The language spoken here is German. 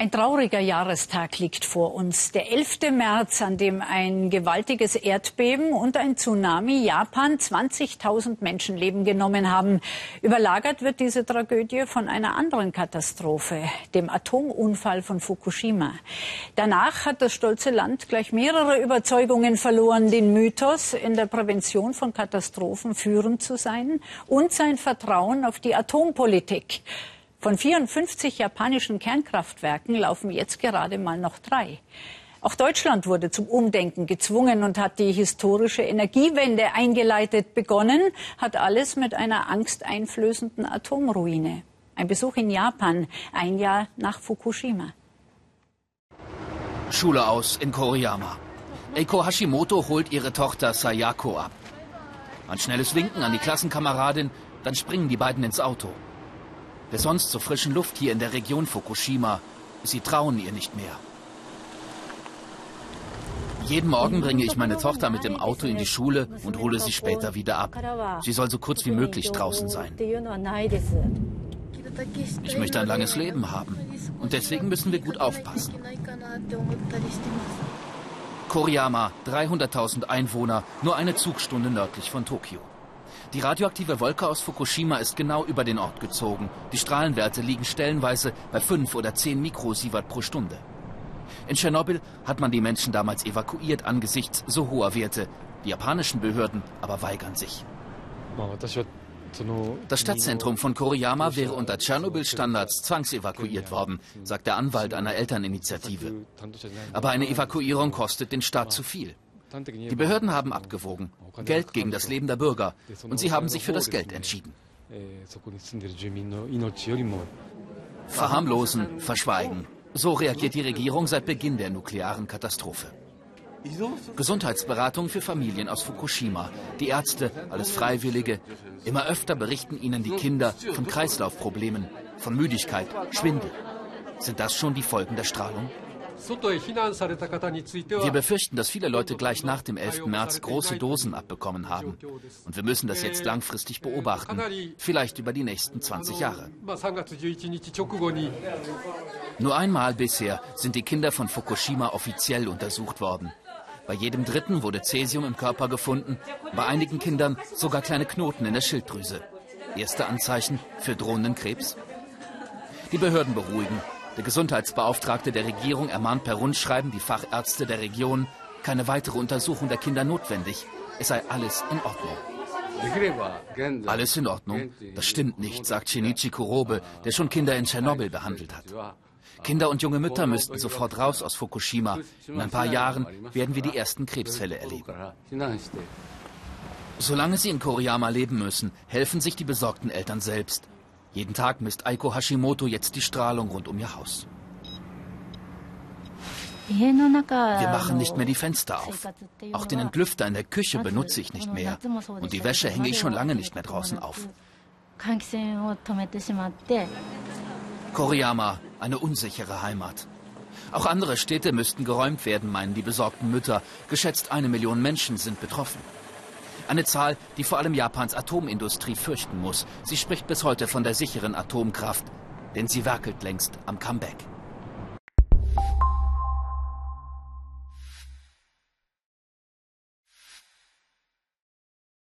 Ein trauriger Jahrestag liegt vor uns. Der 11. März, an dem ein gewaltiges Erdbeben und ein Tsunami Japan 20.000 Menschenleben genommen haben. Überlagert wird diese Tragödie von einer anderen Katastrophe, dem Atomunfall von Fukushima. Danach hat das stolze Land gleich mehrere Überzeugungen verloren, den Mythos, in der Prävention von Katastrophen führend zu sein und sein Vertrauen auf die Atompolitik. Von 54 japanischen Kernkraftwerken laufen jetzt gerade mal noch drei. Auch Deutschland wurde zum Umdenken gezwungen und hat die historische Energiewende eingeleitet. Begonnen hat alles mit einer angsteinflößenden Atomruine. Ein Besuch in Japan, ein Jahr nach Fukushima. Schule aus in Koriyama. Eiko Hashimoto holt ihre Tochter Sayako ab. Ein schnelles Winken an die Klassenkameradin, dann springen die beiden ins Auto der sonst so frischen Luft hier in der Region Fukushima. Sie trauen ihr nicht mehr. Jeden Morgen bringe ich meine Tochter mit dem Auto in die Schule und hole sie später wieder ab. Sie soll so kurz wie möglich draußen sein. Ich möchte ein langes Leben haben und deswegen müssen wir gut aufpassen. Koriyama, 300.000 Einwohner, nur eine Zugstunde nördlich von Tokio. Die radioaktive Wolke aus Fukushima ist genau über den Ort gezogen. Die Strahlenwerte liegen stellenweise bei 5 oder 10 Mikrosievert pro Stunde. In Tschernobyl hat man die Menschen damals evakuiert angesichts so hoher Werte. Die japanischen Behörden aber weigern sich. Das Stadtzentrum von Koriyama wäre unter Tschernobyl-Standards zwangsevakuiert worden, sagt der Anwalt einer Elterninitiative. Aber eine Evakuierung kostet den Staat zu viel. Die Behörden haben abgewogen. Geld gegen das Leben der Bürger. Und sie haben sich für das Geld entschieden. Verharmlosen, verschweigen. So reagiert die Regierung seit Beginn der nuklearen Katastrophe. Gesundheitsberatung für Familien aus Fukushima. Die Ärzte, alles Freiwillige. Immer öfter berichten ihnen die Kinder von Kreislaufproblemen, von Müdigkeit, Schwindel. Sind das schon die Folgen der Strahlung? Wir befürchten, dass viele Leute gleich nach dem 11. März große Dosen abbekommen haben. Und wir müssen das jetzt langfristig beobachten, vielleicht über die nächsten 20 Jahre. Nur einmal bisher sind die Kinder von Fukushima offiziell untersucht worden. Bei jedem dritten wurde Cäsium im Körper gefunden, bei einigen Kindern sogar kleine Knoten in der Schilddrüse. Erste Anzeichen für drohenden Krebs? Die Behörden beruhigen. Der Gesundheitsbeauftragte der Regierung ermahnt per Rundschreiben die Fachärzte der Region, keine weitere Untersuchung der Kinder notwendig. Es sei alles in Ordnung. Alles in Ordnung? Das stimmt nicht, sagt Shinichi Kurobe, der schon Kinder in Tschernobyl behandelt hat. Kinder und junge Mütter müssten sofort raus aus Fukushima. In ein paar Jahren werden wir die ersten Krebsfälle erleben. Solange sie in Koriyama leben müssen, helfen sich die besorgten Eltern selbst. Jeden Tag misst Aiko Hashimoto jetzt die Strahlung rund um ihr Haus. Wir machen nicht mehr die Fenster auf. Auch den Entlüfter in der Küche benutze ich nicht mehr. Und die Wäsche hänge ich schon lange nicht mehr draußen auf. Koriyama, eine unsichere Heimat. Auch andere Städte müssten geräumt werden, meinen die besorgten Mütter. Geschätzt eine Million Menschen sind betroffen. Eine Zahl, die vor allem Japans Atomindustrie fürchten muss. Sie spricht bis heute von der sicheren Atomkraft, denn sie werkelt längst am Comeback.